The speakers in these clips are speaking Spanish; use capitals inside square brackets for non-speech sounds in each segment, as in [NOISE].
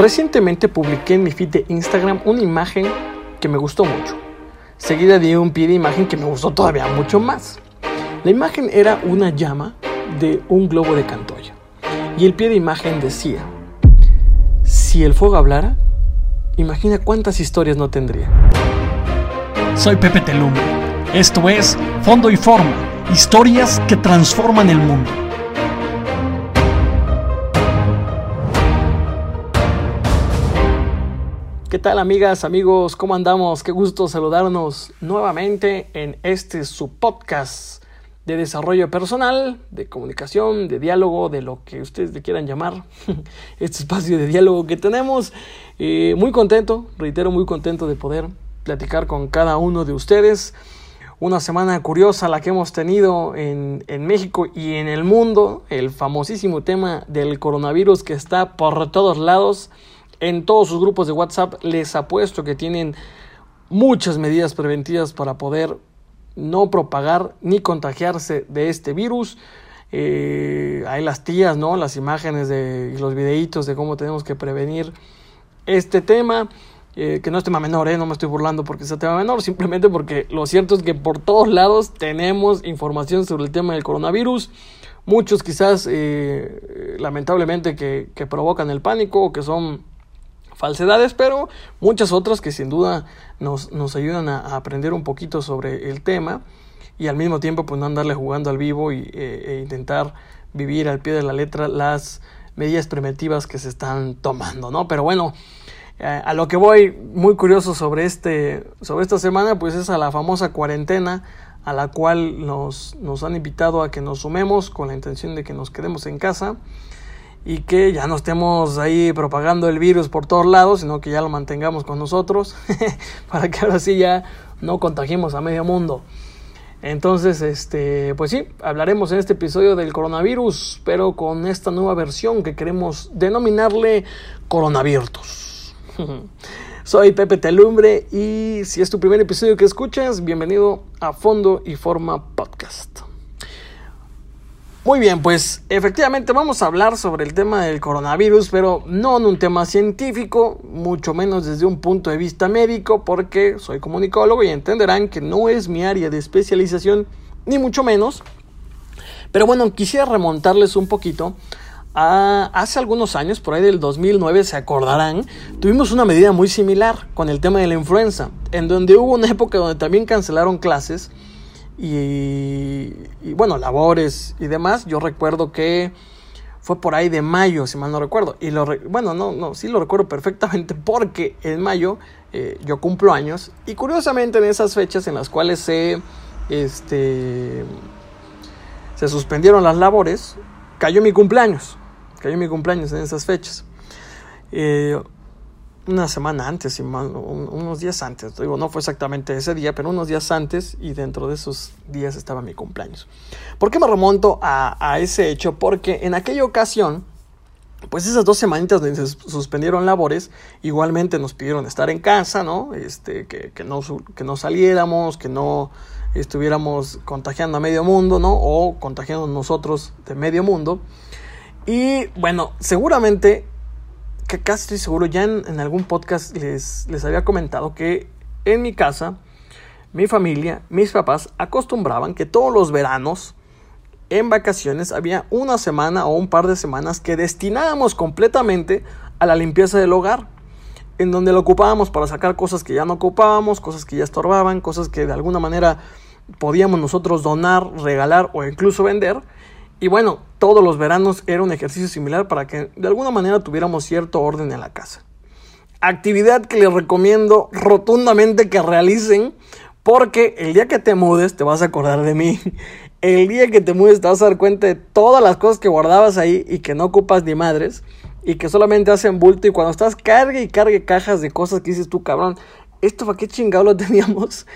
Recientemente publiqué en mi feed de Instagram una imagen que me gustó mucho, seguida de un pie de imagen que me gustó todavía mucho más. La imagen era una llama de un globo de Cantoya y el pie de imagen decía, si el fuego hablara, imagina cuántas historias no tendría. Soy Pepe Telum. Esto es Fondo y Forma, historias que transforman el mundo. ¿Qué tal amigas, amigos? ¿Cómo andamos? Qué gusto saludarnos nuevamente en este su podcast de desarrollo personal, de comunicación, de diálogo, de lo que ustedes le quieran llamar, [LAUGHS] este espacio de diálogo que tenemos. Eh, muy contento, reitero, muy contento de poder platicar con cada uno de ustedes. Una semana curiosa la que hemos tenido en, en México y en el mundo, el famosísimo tema del coronavirus que está por todos lados en todos sus grupos de WhatsApp les apuesto que tienen muchas medidas preventivas para poder no propagar ni contagiarse de este virus. Eh, hay las tías, ¿no? Las imágenes de, y los videitos de cómo tenemos que prevenir este tema. Eh, que no es tema menor, ¿eh? no me estoy burlando porque sea tema menor, simplemente porque lo cierto es que por todos lados tenemos información sobre el tema del coronavirus. Muchos quizás, eh, lamentablemente, que, que provocan el pánico o que son falsedades, pero muchas otras que sin duda nos, nos ayudan a, aprender un poquito sobre el tema y al mismo tiempo pues no andarle jugando al vivo y, eh, e intentar vivir al pie de la letra las medidas preventivas que se están tomando, ¿no? Pero bueno, eh, a lo que voy muy curioso sobre, este, sobre esta semana pues es a la famosa cuarentena a la cual nos, nos han invitado a que nos sumemos con la intención de que nos quedemos en casa y que ya no estemos ahí propagando el virus por todos lados, sino que ya lo mantengamos con nosotros [LAUGHS] para que ahora sí ya no contagiemos a medio mundo. Entonces, este, pues sí, hablaremos en este episodio del coronavirus, pero con esta nueva versión que queremos denominarle coronavirus. [LAUGHS] Soy Pepe Telumbre y si es tu primer episodio que escuchas, bienvenido a Fondo y Forma Podcast. Muy bien, pues efectivamente vamos a hablar sobre el tema del coronavirus, pero no en un tema científico, mucho menos desde un punto de vista médico, porque soy comunicólogo y entenderán que no es mi área de especialización, ni mucho menos. Pero bueno, quisiera remontarles un poquito a hace algunos años, por ahí del 2009, se acordarán, tuvimos una medida muy similar con el tema de la influenza, en donde hubo una época donde también cancelaron clases y, bueno, labores y demás. Yo recuerdo que fue por ahí de mayo, si mal no recuerdo. Y lo bueno, no, no, sí lo recuerdo perfectamente [LAUGHS] porque en mayo eh, yo cumplo años y curiosamente en esas fechas en las cuales se, este, se suspendieron las labores, cayó mi cumpleaños. Cayó mi cumpleaños en esas fechas. Eh, una semana antes, unos días antes. Digo, no fue exactamente ese día, pero unos días antes y dentro de esos días estaba mi cumpleaños. ¿Por qué me remonto a, ese hecho? Porque en aquella ocasión, pues esas dos semanitas donde se suspendieron labores, igualmente nos pidieron estar en casa, ¿no? Este, que, que, no, que no saliéramos, que no estuviéramos contagiando a medio mundo, ¿no? O contagiando nosotros de medio mundo. Y bueno, seguramente que casi estoy seguro, ya en, algún podcast les, les había comentado que en mi casa, mi familia, mis papás acostumbraban que todos los veranos, en vacaciones, había una semana o un par de semanas que destinábamos completamente a la limpieza del hogar, en donde lo ocupábamos para sacar cosas que ya no ocupábamos, cosas que ya estorbaban, cosas que de alguna manera podíamos nosotros donar, regalar o incluso vender y bueno, todos los veranos era un ejercicio similar para que de alguna manera tuviéramos cierto orden en la casa. Actividad que les recomiendo rotundamente que realicen porque el día que te mudes te vas a acordar de mí. [LAUGHS] El día que te mudes te vas a dar cuenta de todas las cosas que guardabas ahí y que no ocupas ni madres y que solamente hacen bulto y cuando estás cargue y cargue cajas de cosas que dices tú, cabrón, esto para qué chingado lo teníamos.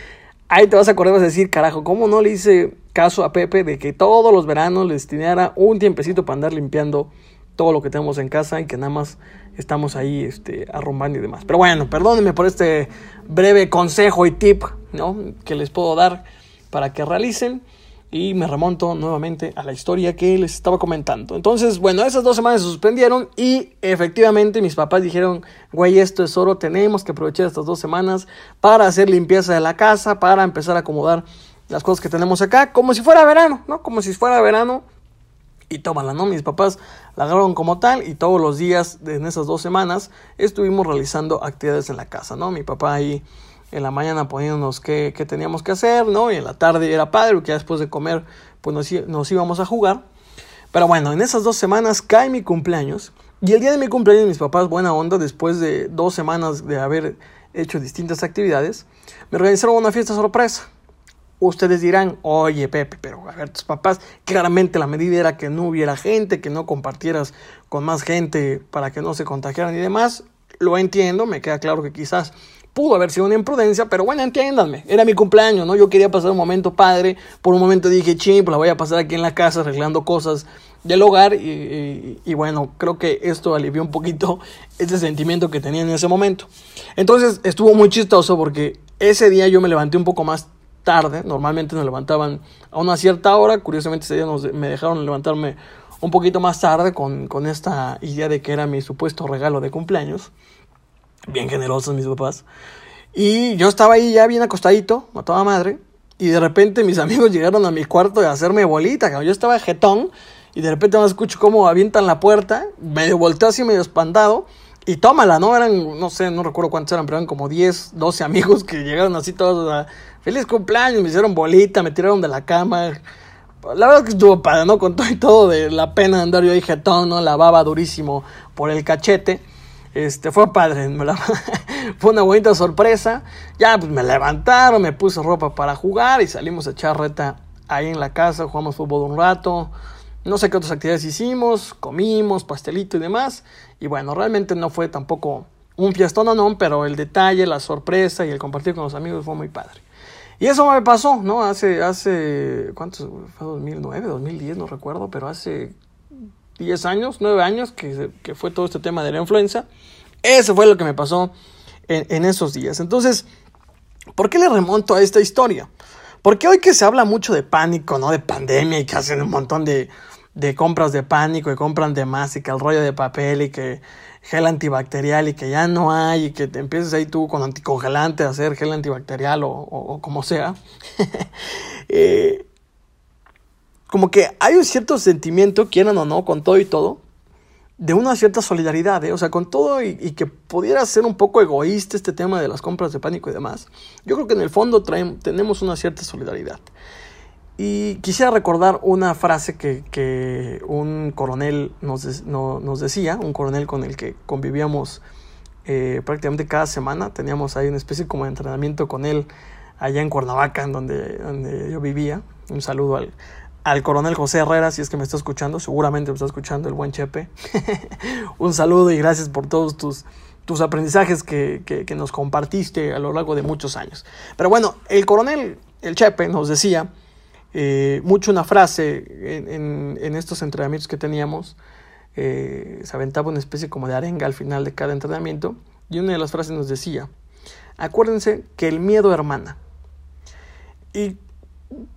Ahí te vas a acordar vas a decir, carajo, ¿cómo no le hice caso a Pepe de que todos los veranos le destinara un tiempecito para andar limpiando todo lo que tenemos en casa y que nada más estamos ahí este, arrumbando y demás. Pero bueno, perdónenme por este breve consejo y tip ¿no? que les puedo dar para que realicen. Y me remonto nuevamente a la historia que les estaba comentando. Entonces, bueno, esas dos semanas se suspendieron y efectivamente mis papás dijeron, güey, esto es oro, tenemos que aprovechar estas dos semanas para hacer limpieza de la casa, para empezar a acomodar las cosas que tenemos acá, como si fuera verano, ¿no? Como si fuera verano. Y tómala, ¿no? Mis papás la agarraron como tal y todos los días en esas dos semanas estuvimos realizando actividades en la casa, ¿no? Mi papá ahí en la mañana poniéndonos qué, qué, teníamos que hacer, ¿no? Y en la tarde era padre, porque después de comer, pues nos, nos, íbamos a jugar. Pero bueno, en esas dos semanas cae mi cumpleaños. Y el día de mi cumpleaños, mis papás, buena onda, después de dos semanas de haber hecho distintas actividades, me organizaron una fiesta sorpresa. Ustedes dirán, oye Pepe, pero a ver, tus papás, claramente la medida era que no hubiera gente, que no compartieras con más gente para que no se contagiaran y demás. Lo entiendo, me queda claro que quizás Pudo haber sido una imprudencia, pero bueno, entiéndanme. Era mi cumpleaños, ¿no? Yo quería pasar un momento padre. Por un momento dije, ching, pues la voy a pasar aquí en la casa arreglando cosas del hogar. Y, y, bueno, creo que esto alivió un poquito [LAUGHS] ese sentimiento que tenía en ese momento. Entonces estuvo muy chistoso porque ese día yo me levanté un poco más tarde. Normalmente nos levantaban a una cierta hora. Curiosamente ese día nos, me dejaron levantarme un poquito más tarde con, con esta idea de que era mi supuesto regalo de cumpleaños bien generosos mis papás. Y yo estaba ahí ya bien acostadito, a toda madre, y de repente mis [LAUGHS] amigos llegaron a mi cuarto a hacerme bolita, yo estaba jetón, y de repente me escucho cómo avientan la puerta, medio volteo así medio espantado, y tómala, ¿no? Eran, no sé, no recuerdo cuántos eran, pero eran como 10, 12 amigos que llegaron así todos a, feliz cumpleaños, me hicieron bolita, me tiraron de la cama. La verdad que estuvo padre, ¿no? Con todo y [LAUGHS] todo de la pena de andar yo ahí jetón, ¿no? La baba durísimo por el cachete. Este, fue padre, [LAUGHS] fue una bonita sorpresa. Ya pues me levantaron, me puse ropa para jugar y salimos a echar reta ahí en la casa, jugamos fútbol un rato. No sé qué otras actividades hicimos, comimos, pastelito y demás. Y bueno, realmente no fue tampoco un fiestón, no, no, pero el detalle, la sorpresa y el compartir con los amigos fue muy padre. Y eso me pasó, ¿no? Hace, hace, ¿cuántos? Fue 2009, 2010, no recuerdo, pero hace 10 años, 9 años, que, que, fue todo este tema de la influenza. Eso fue lo que me pasó en, en, esos días. Entonces, ¿por qué le remonto a esta historia? Porque hoy que se habla mucho de pánico, ¿no? De pandemia y que hacen un montón de, de compras de pánico y compran de más y que el rollo de papel y que gel antibacterial y que ya no hay y que te empieces ahí tú con anticongelante a hacer gel antibacterial o, o, o como sea. [LAUGHS] eh, como que hay un cierto sentimiento, quieran o no, con todo y todo, de una cierta solidaridad, ¿eh? o sea, con todo y, que pudiera ser un poco egoísta este tema de las compras de pánico y demás. Yo creo que en el fondo tenemos una cierta solidaridad. Y quisiera recordar una frase que, un coronel nos, nos, decía, un coronel con el que convivíamos eh, prácticamente cada semana, teníamos ahí una especie como de entrenamiento con él allá en Cuernavaca, en donde, donde yo vivía. Un saludo al, al coronel José Herrera, si es que me está escuchando, seguramente me está escuchando el buen Chepe. [LAUGHS] Un saludo y gracias por todos tus, tus aprendizajes que, que, nos compartiste a lo largo de muchos años. Pero bueno, el coronel, el Chepe, nos decía eh, mucho una frase en, en, estos entrenamientos que teníamos. Eh, se aventaba una especie como de arenga al final de cada entrenamiento. Y una de las frases nos decía, acuérdense que el miedo hermana. Y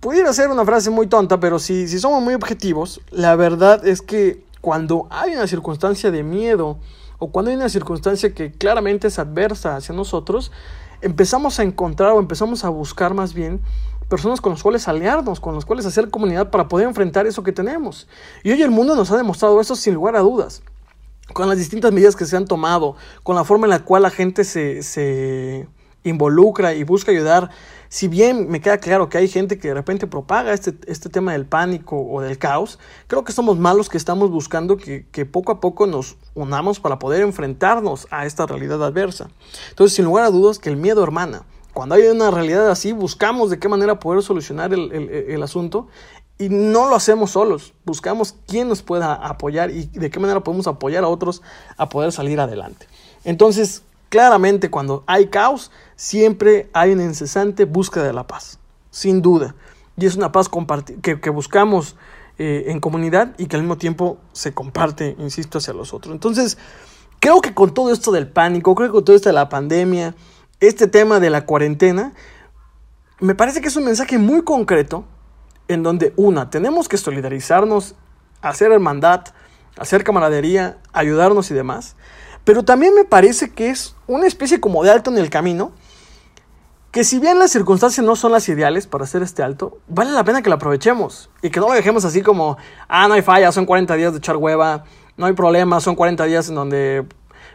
pudiera ser una frase muy tonta, pero si, si somos muy objetivos, la verdad es que cuando hay una circunstancia de miedo o cuando hay una circunstancia que claramente es adversa hacia nosotros, empezamos a encontrar o empezamos a buscar más bien personas con las cuales aliarnos, con las cuales hacer comunidad para poder enfrentar eso que tenemos. Y hoy el mundo nos ha demostrado eso sin lugar a dudas. Con las distintas medidas que se han tomado, con la forma en la cual la gente se, se involucra y busca ayudar si bien me queda claro que hay gente que de repente propaga este, este tema del pánico o del caos, creo que somos malos que estamos buscando que, poco a poco nos unamos para poder enfrentarnos a esta realidad adversa. Entonces, sin lugar a dudas, que el miedo hermana. Cuando hay una realidad así, buscamos de qué manera poder solucionar el, el, el asunto y no lo hacemos solos, buscamos quién nos pueda apoyar y de qué manera podemos apoyar a otros a poder salir adelante. Entonces, claramente cuando hay caos, siempre hay una incesante búsqueda de la paz, sin duda. Y es una paz que, que buscamos eh, en comunidad y que al mismo tiempo se comparte, insisto, hacia los otros. Entonces, creo que con todo esto del pánico, creo que con todo esto de la pandemia, este tema de la cuarentena, me parece que es un mensaje muy concreto en donde una, tenemos que solidarizarnos, hacer hermandad, hacer camaradería, ayudarnos y demás. Pero también me parece que es una especie como de alto en el camino, que si bien las circunstancias no son las ideales para hacer este alto, vale la pena que lo aprovechemos y que no lo dejemos así como, ah, no hay falla, son 40 días de echar hueva, no hay problema, son 40 días en donde,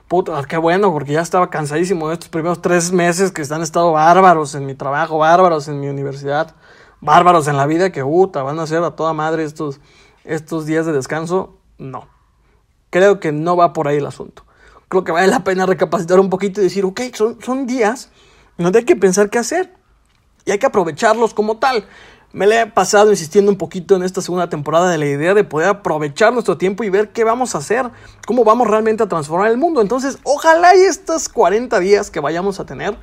puta, qué bueno, porque ya estaba cansadísimo de estos primeros tres meses que han estado bárbaros en mi trabajo, bárbaros en mi universidad, bárbaros en la vida, que puta, van a ser a toda madre estos, estos días de descanso. No, creo que no va por ahí el asunto. Creo que vale la pena recapacitar un poquito y decir, ok, son, son días no hay que pensar qué hacer. Y hay que aprovecharlos como tal. Me le he pasado insistiendo un poquito en esta segunda temporada de la idea de poder aprovechar nuestro tiempo y ver qué vamos a hacer, cómo vamos realmente a transformar el mundo. Entonces, ojalá y estos 40 días que vayamos a tener,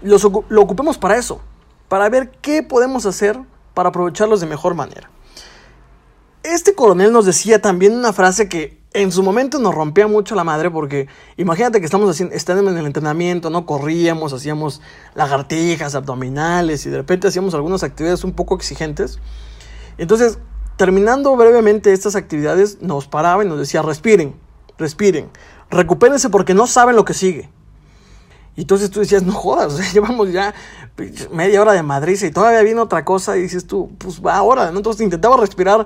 los, lo ocupemos para eso, para ver qué podemos hacer para aprovecharlos de mejor manera. Este coronel nos decía también una frase que en su momento nos rompía mucho la madre porque imagínate que estamos haciendo, estando en el entrenamiento, no corríamos, hacíamos lagartijas, abdominales y de repente hacíamos algunas actividades un poco exigentes. Entonces, terminando brevemente estas actividades, nos paraba y nos decía, respiren, respiren, recupérense porque no saben lo que sigue. Y entonces tú decías, no jodas, [LAUGHS] llevamos ya media hora de Madrid y todavía viene otra cosa y dices tú, pues va ahora. Entonces intentaba respirar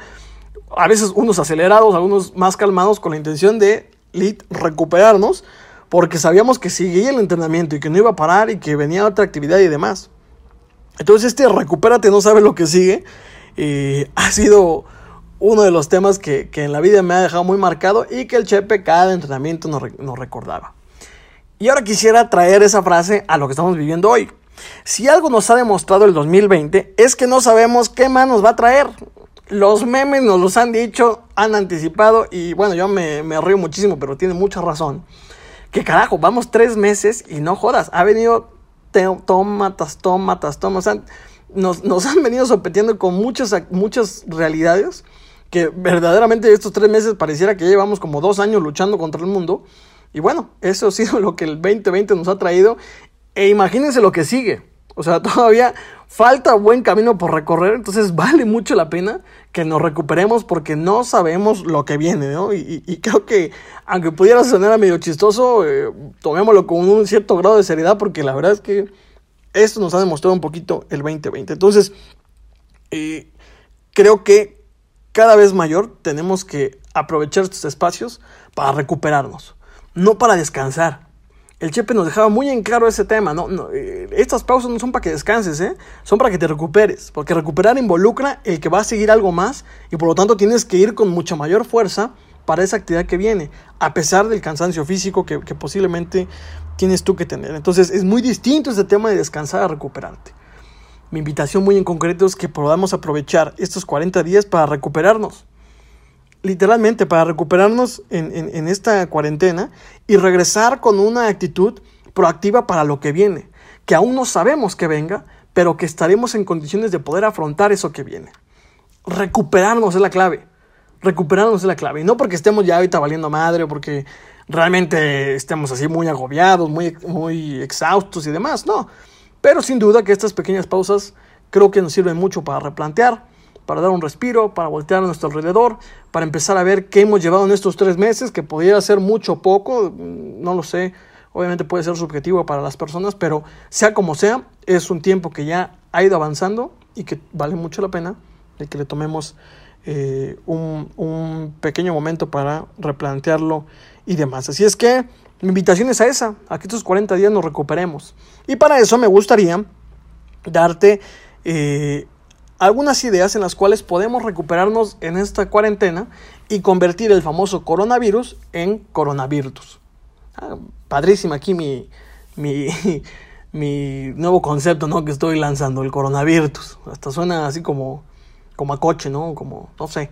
a veces unos acelerados, algunos más calmados con la intención de recuperarnos porque sabíamos que seguía el entrenamiento y que no iba a parar y que venía otra actividad y demás. Entonces este recupérate no sabe lo que sigue [LAUGHS] ha sido uno de los temas que, en la vida me ha dejado muy marcado y que el Chepe cada entrenamiento nos, nos recordaba. Y ahora quisiera traer esa frase a lo que estamos viviendo hoy. Si algo nos ha demostrado el 2020 es que no sabemos qué más nos va a traer los memes nos los han dicho, han anticipado y bueno, yo me, río muchísimo, pero tiene mucha razón. Que carajo, vamos tres meses y no jodas, ha venido tómatas, tómatas, tómatas. Nos, nos han venido sorprendiendo con muchas, muchas realidades que verdaderamente estos tres meses pareciera que llevamos como dos años luchando contra el mundo. Y bueno, eso ha sido [LAUGHS] lo que el 2020 nos ha traído. E imagínense lo que sigue. O sea, [LAUGHS] todavía falta buen camino por recorrer, entonces [LAUGHS] vale mucho la pena que nos recuperemos porque no sabemos lo que viene, ¿no? Y, creo que, aunque pudiera sonar medio chistoso, eh, tomémoslo con un cierto grado de seriedad porque la verdad es que esto nos ha demostrado un poquito el 2020. Entonces, eh, creo que cada vez mayor tenemos que aprovechar estos espacios para recuperarnos, no para descansar el Chepe nos dejaba muy en claro ese tema, ¿no? Eh, estas pausas no son para que descanses, ¿eh? Son para que te recuperes, porque recuperar involucra el que va a seguir algo más y por lo tanto tienes que ir con mucha mayor fuerza para esa actividad que viene, a pesar del cansancio físico que, posiblemente tienes tú que tener. Entonces es muy distinto este tema de descansar a recuperarte. Mi invitación muy en concreto es que podamos aprovechar estos 40 días para recuperarnos literalmente para recuperarnos en, esta cuarentena y regresar con una actitud proactiva para lo que viene, que aún no sabemos que venga, pero que estaremos en condiciones de poder afrontar eso que viene. Recuperarnos es la clave. Recuperarnos es la clave. Y no porque estemos ya ahorita valiendo madre porque realmente estemos así muy agobiados, muy, muy exhaustos y demás. No. Pero sin duda que estas pequeñas pausas creo que nos sirven mucho para replantear, para dar un respiro, para voltear a nuestro alrededor, para empezar a ver qué hemos llevado en estos tres meses, que podría ser mucho o poco, mm, no lo sé, obviamente puede ser subjetivo para las personas, pero sea como sea, es un tiempo que ya ha ido avanzando y que vale mucho la pena de que le tomemos eh, un, un pequeño momento para replantearlo y demás. Así es que mi invitación es a esa, a que estos 40 días nos recuperemos. Y para eso me gustaría darte eh, algunas ideas en las cuales podemos recuperarnos en esta cuarentena y convertir el famoso coronavirus en coronavirus. Ah, padrísima aquí mi, mi, [LAUGHS] mi, nuevo concepto ¿no? que estoy lanzando, el coronavirus. Hasta suena así como, como a coche, ¿no? Como, no sé.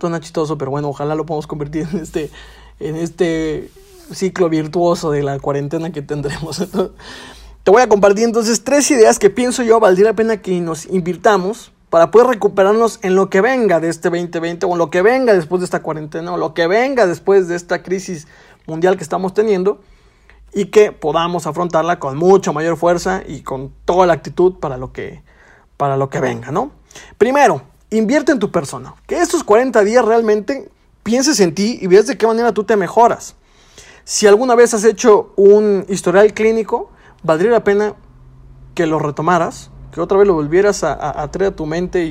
Suena chistoso, pero bueno, ojalá lo podamos convertir en este, en este ciclo virtuoso de la cuarentena que tendremos. [LAUGHS] Te voy a compartir entonces tres ideas que pienso yo valdría la pena que nos invirtamos para poder recuperarnos en lo que venga de este 2020 o en lo que venga después de esta cuarentena o lo que venga después de esta crisis mundial que estamos teniendo y que podamos afrontarla con mucha mayor fuerza y con toda la actitud para lo que, para lo que venga, ¿no? Primero, invierte en tu persona. Que estos 40 días realmente pienses en ti y veas de qué manera tú te mejoras. Si alguna vez has hecho un historial clínico, valdría la pena que lo retomaras, que otra vez lo volvieras a, traer a tu mente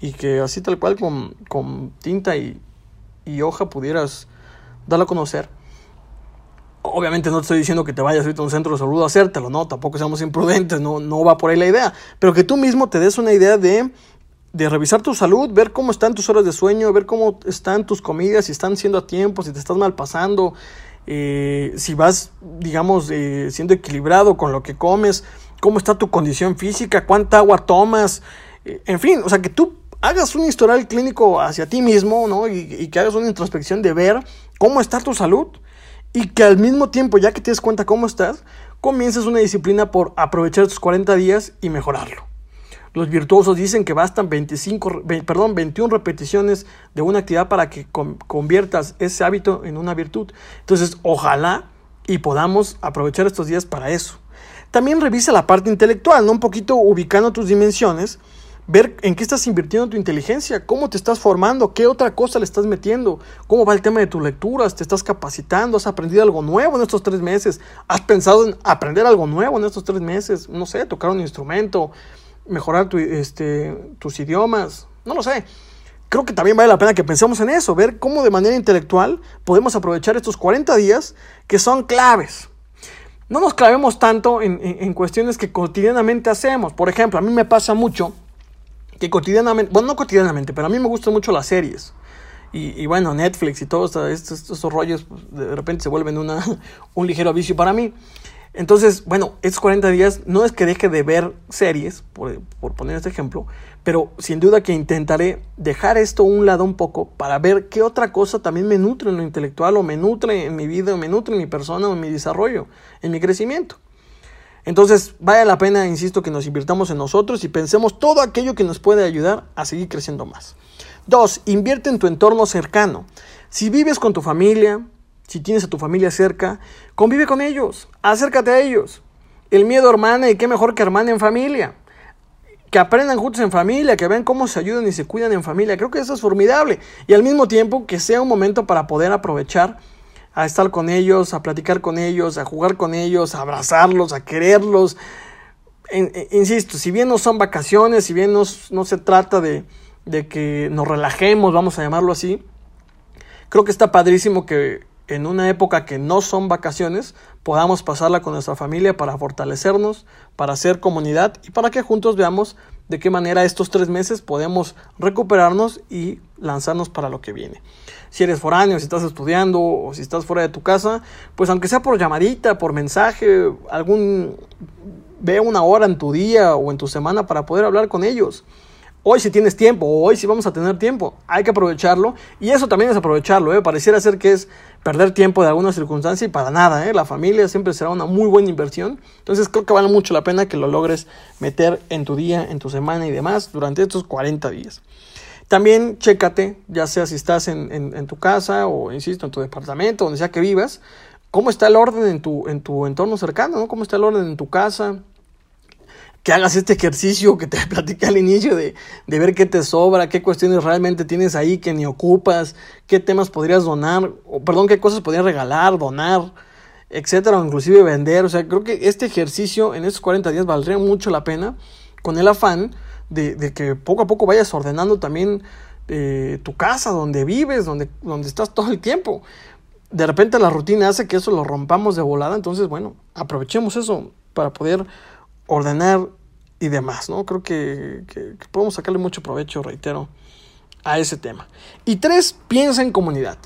y, que así tal cual con, tinta y, hoja pudieras darlo a conocer. Obviamente no te estoy diciendo que te vayas a un centro de salud a hacértelo, no, tampoco seamos imprudentes, no, no va por ahí la idea, pero que tú mismo te des una idea de, de revisar tu salud, ver cómo están tus horas de sueño, ver cómo están tus comidas, si están siendo a tiempo, si te estás mal pasando, eh, si vas, digamos, eh, siendo equilibrado con lo que comes, cómo está tu condición física, cuánta agua tomas, eh, en fin, o sea, que tú hagas un historial clínico hacia ti mismo, ¿no? Y, que hagas una introspección de ver cómo está tu salud y que al mismo tiempo, ya que te des cuenta cómo estás, comiences una disciplina por aprovechar tus 40 días y mejorarlo. Los virtuosos dicen que bastan 25, perdón, 21 repeticiones de una actividad para que conviertas ese hábito en una virtud. Entonces, ojalá y podamos aprovechar estos días para eso. También revisa la parte intelectual, ¿no? Un poquito ubicando tus dimensiones, ver en qué estás invirtiendo tu inteligencia, cómo te estás formando, qué otra cosa le estás metiendo, cómo va el tema de tus lecturas, te estás capacitando, has aprendido algo nuevo en estos tres meses, has pensado en aprender algo nuevo en estos tres meses, no sé, tocar un instrumento, mejorar este, tus idiomas, no lo sé. Creo que también vale la pena que pensemos en eso, ver cómo de manera intelectual podemos aprovechar estos 40 días que son claves. No nos clavemos tanto en, cuestiones que cotidianamente hacemos. Por ejemplo, a mí me pasa mucho que cotidianamente, bueno, no cotidianamente, pero a mí me gustan mucho las series. Y, bueno, Netflix y todos estos, estos, rollos pues, de repente se vuelven una, [LAUGHS] un ligero vicio para mí. Entonces, bueno, estos 40 días no es que deje de ver series, por, poner este ejemplo, pero sin duda que intentaré dejar esto a un lado un poco para ver qué otra cosa también me nutre en lo intelectual o me nutre en mi vida o me nutre en mi persona o en mi desarrollo, en mi crecimiento. Entonces, vale la pena, insisto, que nos invirtamos en nosotros y pensemos todo aquello que nos puede ayudar a seguir creciendo más. Dos, invierte en tu entorno cercano. Si vives con tu familia, si tienes a tu familia cerca, convive con ellos, acércate a ellos. El miedo hermana y qué mejor que hermana en familia. Que aprendan juntos en familia, que vean cómo se ayudan y se cuidan en familia. Creo que eso es formidable. Y al mismo tiempo que sea un momento para poder aprovechar a estar con ellos, a platicar con ellos, a jugar con ellos, a abrazarlos, a quererlos. insisto, si bien no son vacaciones, si bien no, no se trata de, de que nos relajemos, vamos a llamarlo así, creo que está padrísimo que en una época que no son vacaciones, podamos pasarla con nuestra familia para fortalecernos, para hacer comunidad y para que juntos veamos de qué manera estos tres meses podemos recuperarnos y lanzarnos para lo que viene. Si eres foráneo, si estás estudiando o si estás fuera de tu casa, pues aunque sea por llamadita, por mensaje, algún ve una hora en tu día o en tu semana para poder hablar con ellos. Hoy si tienes tiempo, hoy si vamos a tener tiempo, hay que aprovecharlo. Y eso también es aprovecharlo, ¿eh? Pareciera ser que es perder tiempo de alguna circunstancia y para nada, ¿eh? La familia siempre será una muy buena inversión. Entonces creo que vale mucho la pena que lo logres meter en tu día, en tu semana y demás durante estos 40 días. También chécate, ya sea si estás en, en, tu casa o, insisto, en tu departamento, donde sea que vivas, cómo está el orden en tu, en tu entorno cercano, ¿no? Cómo está el orden en tu casa, que hagas este ejercicio que te [LAUGHS] platicé al inicio de, ver qué te sobra, qué cuestiones realmente tienes ahí que ni ocupas, qué temas podrías donar, o perdón, qué cosas podrías regalar, donar, etcétera, o inclusive vender. O sea, creo que este ejercicio en estos 40 días valdría mucho la pena con el afán de, que poco a poco vayas ordenando también eh, tu casa, donde vives, donde, donde estás todo el tiempo. De repente la rutina hace que eso lo rompamos de volada, entonces bueno, aprovechemos eso para poder ordenar y demás, ¿no? Creo que, podemos sacarle mucho provecho, reitero, a ese tema. Y tres, piensa en comunidad.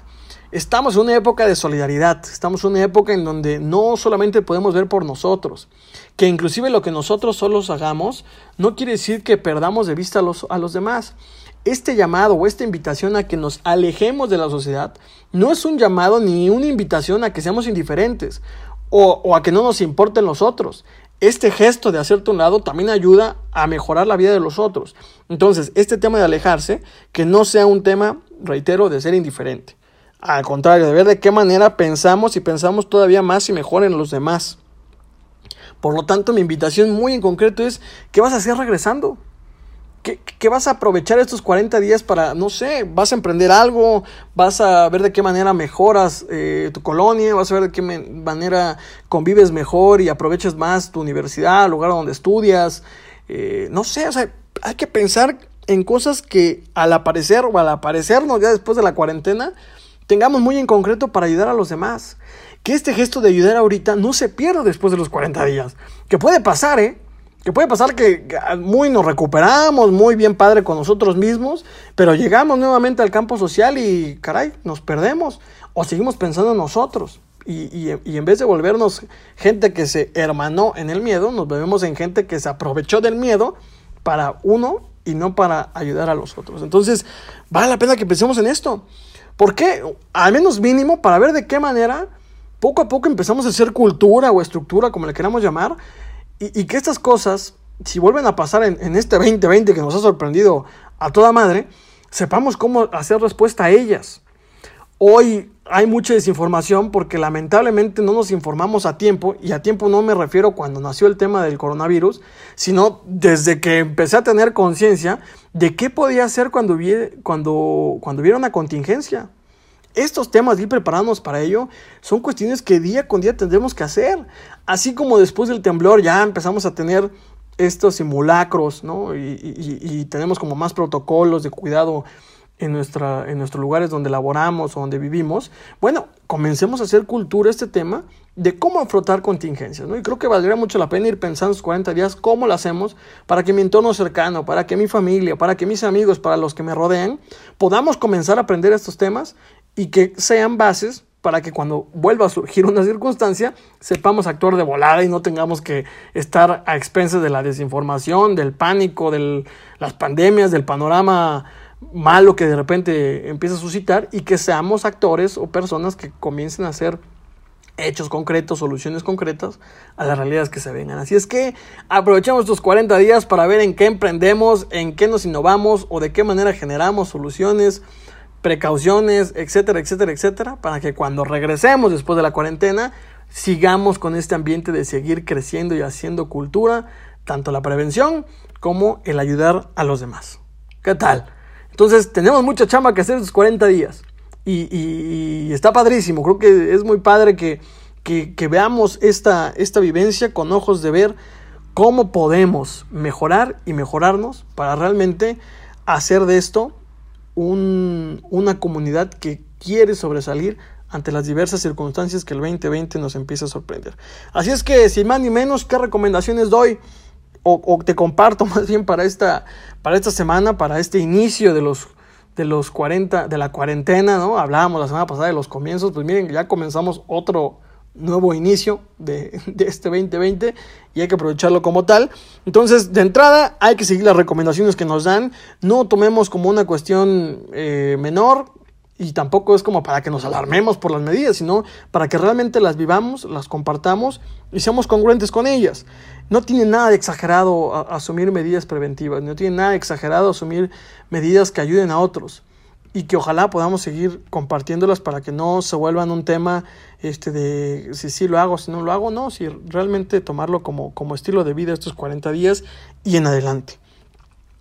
Estamos en una época de solidaridad, estamos en una época en donde no solamente podemos ver por nosotros, que inclusive lo que nosotros solos hagamos no quiere decir que perdamos de vista a los, a los demás. Este llamado o esta invitación a que nos alejemos de la sociedad no es un llamado ni una invitación a que seamos indiferentes o, o a que no nos importen los otros este gesto de hacerte un lado también ayuda a mejorar la vida de los otros. Entonces, este tema de alejarse, que no sea un tema, reitero, de ser indiferente. Al contrario, de ver de qué manera pensamos y pensamos todavía más y mejor en los demás. Por lo tanto, mi invitación muy en concreto es, ¿qué vas a hacer regresando? Que, vas a aprovechar estos 40 días para, no sé, vas a emprender algo, vas a ver de qué manera mejoras eh, tu colonia, vas a ver de qué manera convives mejor y aprovechas más tu universidad, lugar donde estudias. Eh, no sé, o sea, hay que pensar en cosas que al aparecer o al aparecernos ya después de la cuarentena, tengamos muy en concreto para ayudar a los demás. Que este gesto de ayudar ahorita no se pierda después de los 40 días. Que puede pasar, ¿eh? Que puede pasar que muy nos recuperamos, muy bien padre con nosotros mismos, pero llegamos nuevamente al campo social y, caray, nos perdemos. O seguimos pensando en nosotros. Y, en vez de volvernos gente que se hermanó en el miedo, nos volvemos en gente que se aprovechó del miedo para uno y no para ayudar a los otros. Entonces, vale la pena que pensemos en esto. ¿Por qué? Al menos mínimo para ver de qué manera poco a poco empezamos a hacer cultura o estructura, como le queramos llamar, y, que estas cosas, si vuelven a pasar en, este 2020 que nos ha sorprendido a toda madre, sepamos cómo hacer respuesta a ellas. Hoy hay mucha desinformación porque lamentablemente no nos informamos a tiempo, y a tiempo no me refiero cuando nació el tema del coronavirus, sino desde que empecé a tener conciencia de qué podía hacer cuando, cuando, cuando hubiera una contingencia. Estos temas, ir preparándonos para ello, son cuestiones que día con día tendremos que hacer. Así como después del temblor ya empezamos a tener estos simulacros, ¿no? Y, tenemos como más protocolos de cuidado en, nuestra, en nuestros lugares donde laboramos o donde vivimos. Bueno, comencemos a hacer cultura este tema de cómo afrontar contingencias, ¿no? Y creo que valdría mucho la pena ir pensando en los 40 días cómo lo hacemos para que mi entorno cercano, para que mi familia, para que mis amigos, para los que me rodean, podamos comenzar a aprender estos temas y que sean bases para que cuando vuelva a surgir una circunstancia sepamos actuar de volada y no tengamos que estar a expensas de la desinformación, del pánico, de las pandemias, del panorama malo que de repente empieza a suscitar y que seamos actores o personas que comiencen a hacer hechos concretos, soluciones concretas a las realidades que se vengan. Así es que aprovechemos estos 40 días para ver en qué emprendemos, en qué nos innovamos o de qué manera generamos soluciones precauciones, etcétera, etcétera, etcétera, para que cuando regresemos después de la cuarentena sigamos con este ambiente de seguir creciendo y haciendo cultura, tanto la prevención como el ayudar a los demás. ¿Qué tal? Entonces tenemos mucha chamba que hacer estos 40 días y, está padrísimo, creo que es muy padre que, veamos esta vivencia con ojos de ver cómo podemos mejorar y mejorarnos para realmente hacer de esto una comunidad que quiere sobresalir ante las diversas circunstancias que el 2020 nos empieza a sorprender. Así es que, sin más ni menos, ¿qué recomendaciones doy? O, te comparto [LAUGHS] más bien para esta, para esta semana, para este inicio de los, de los 40, de la cuarentena, ¿no? Hablábamos la semana pasada de los comienzos, pues miren, ya comenzamos otro, nuevo inicio de, [LAUGHS] este 2020 y hay que aprovecharlo como tal. Entonces, de entrada, hay que seguir las recomendaciones que nos dan. No tomemos como una cuestión eh, menor y tampoco es como para que nos alarmemos por las medidas, sino para que realmente las vivamos, las compartamos y seamos congruentes con ellas. No tiene nada de exagerado asumir medidas preventivas, no tiene nada de exagerado asumir medidas que ayuden a otros y que ojalá podamos seguir compartiéndolas para que no se vuelvan un tema este de si sí lo hago, si no lo hago, no, si realmente tomarlo como, como estilo de vida estos 40 días y en adelante.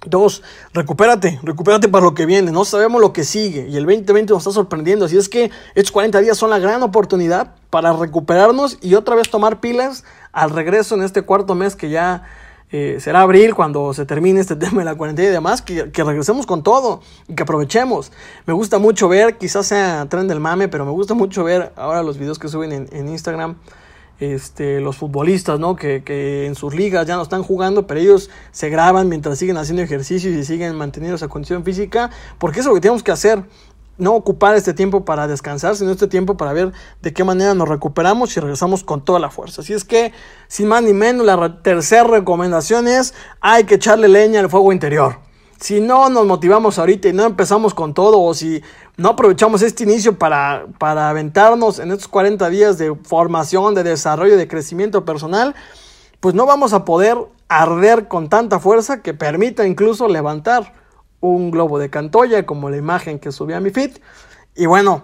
Dos, recupérate, recupérate para lo que viene, no sabemos lo que sigue y el 2020 nos está sorprendiendo, así es que estos 40 días son la gran oportunidad para recuperarnos y otra vez tomar pilas al regreso en este cuarto mes que ya eh, será abril cuando se termine este [LAUGHS] tema de la cuarentena y demás, que, regresemos con todo y que aprovechemos. Me gusta mucho ver, quizás sea tren del mame, pero me gusta mucho ver ahora los videos que suben en, Instagram. Este, los futbolistas, ¿no? Que, que, en sus ligas ya no están jugando, pero ellos se graban mientras siguen haciendo ejercicios y siguen manteniendo esa condición física, porque eso es lo que tenemos que hacer no ocupar este tiempo para descansar, sino este tiempo para ver de qué manera nos recuperamos y regresamos con toda la fuerza. Así es que, sin más ni menos, la tercera recomendación es hay que echarle leña al fuego interior. Si no nos motivamos ahorita y no empezamos con todo, o si no aprovechamos este inicio para, para aventarnos en estos 40 días de formación, de desarrollo, de crecimiento personal, pues no vamos a poder arder con tanta fuerza que permita incluso levantar un globo de Cantoya, como la imagen que subí a mi feed. Y bueno,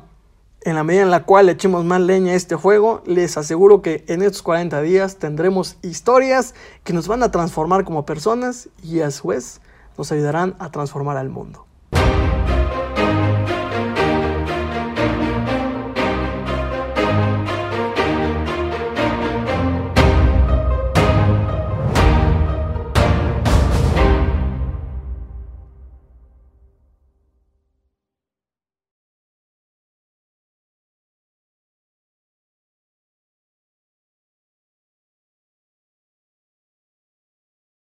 en la medida en la cual echemos más leña a este juego, les aseguro que en estos 40 días tendremos historias que nos van a transformar como personas y a su vez nos ayudarán a transformar al mundo.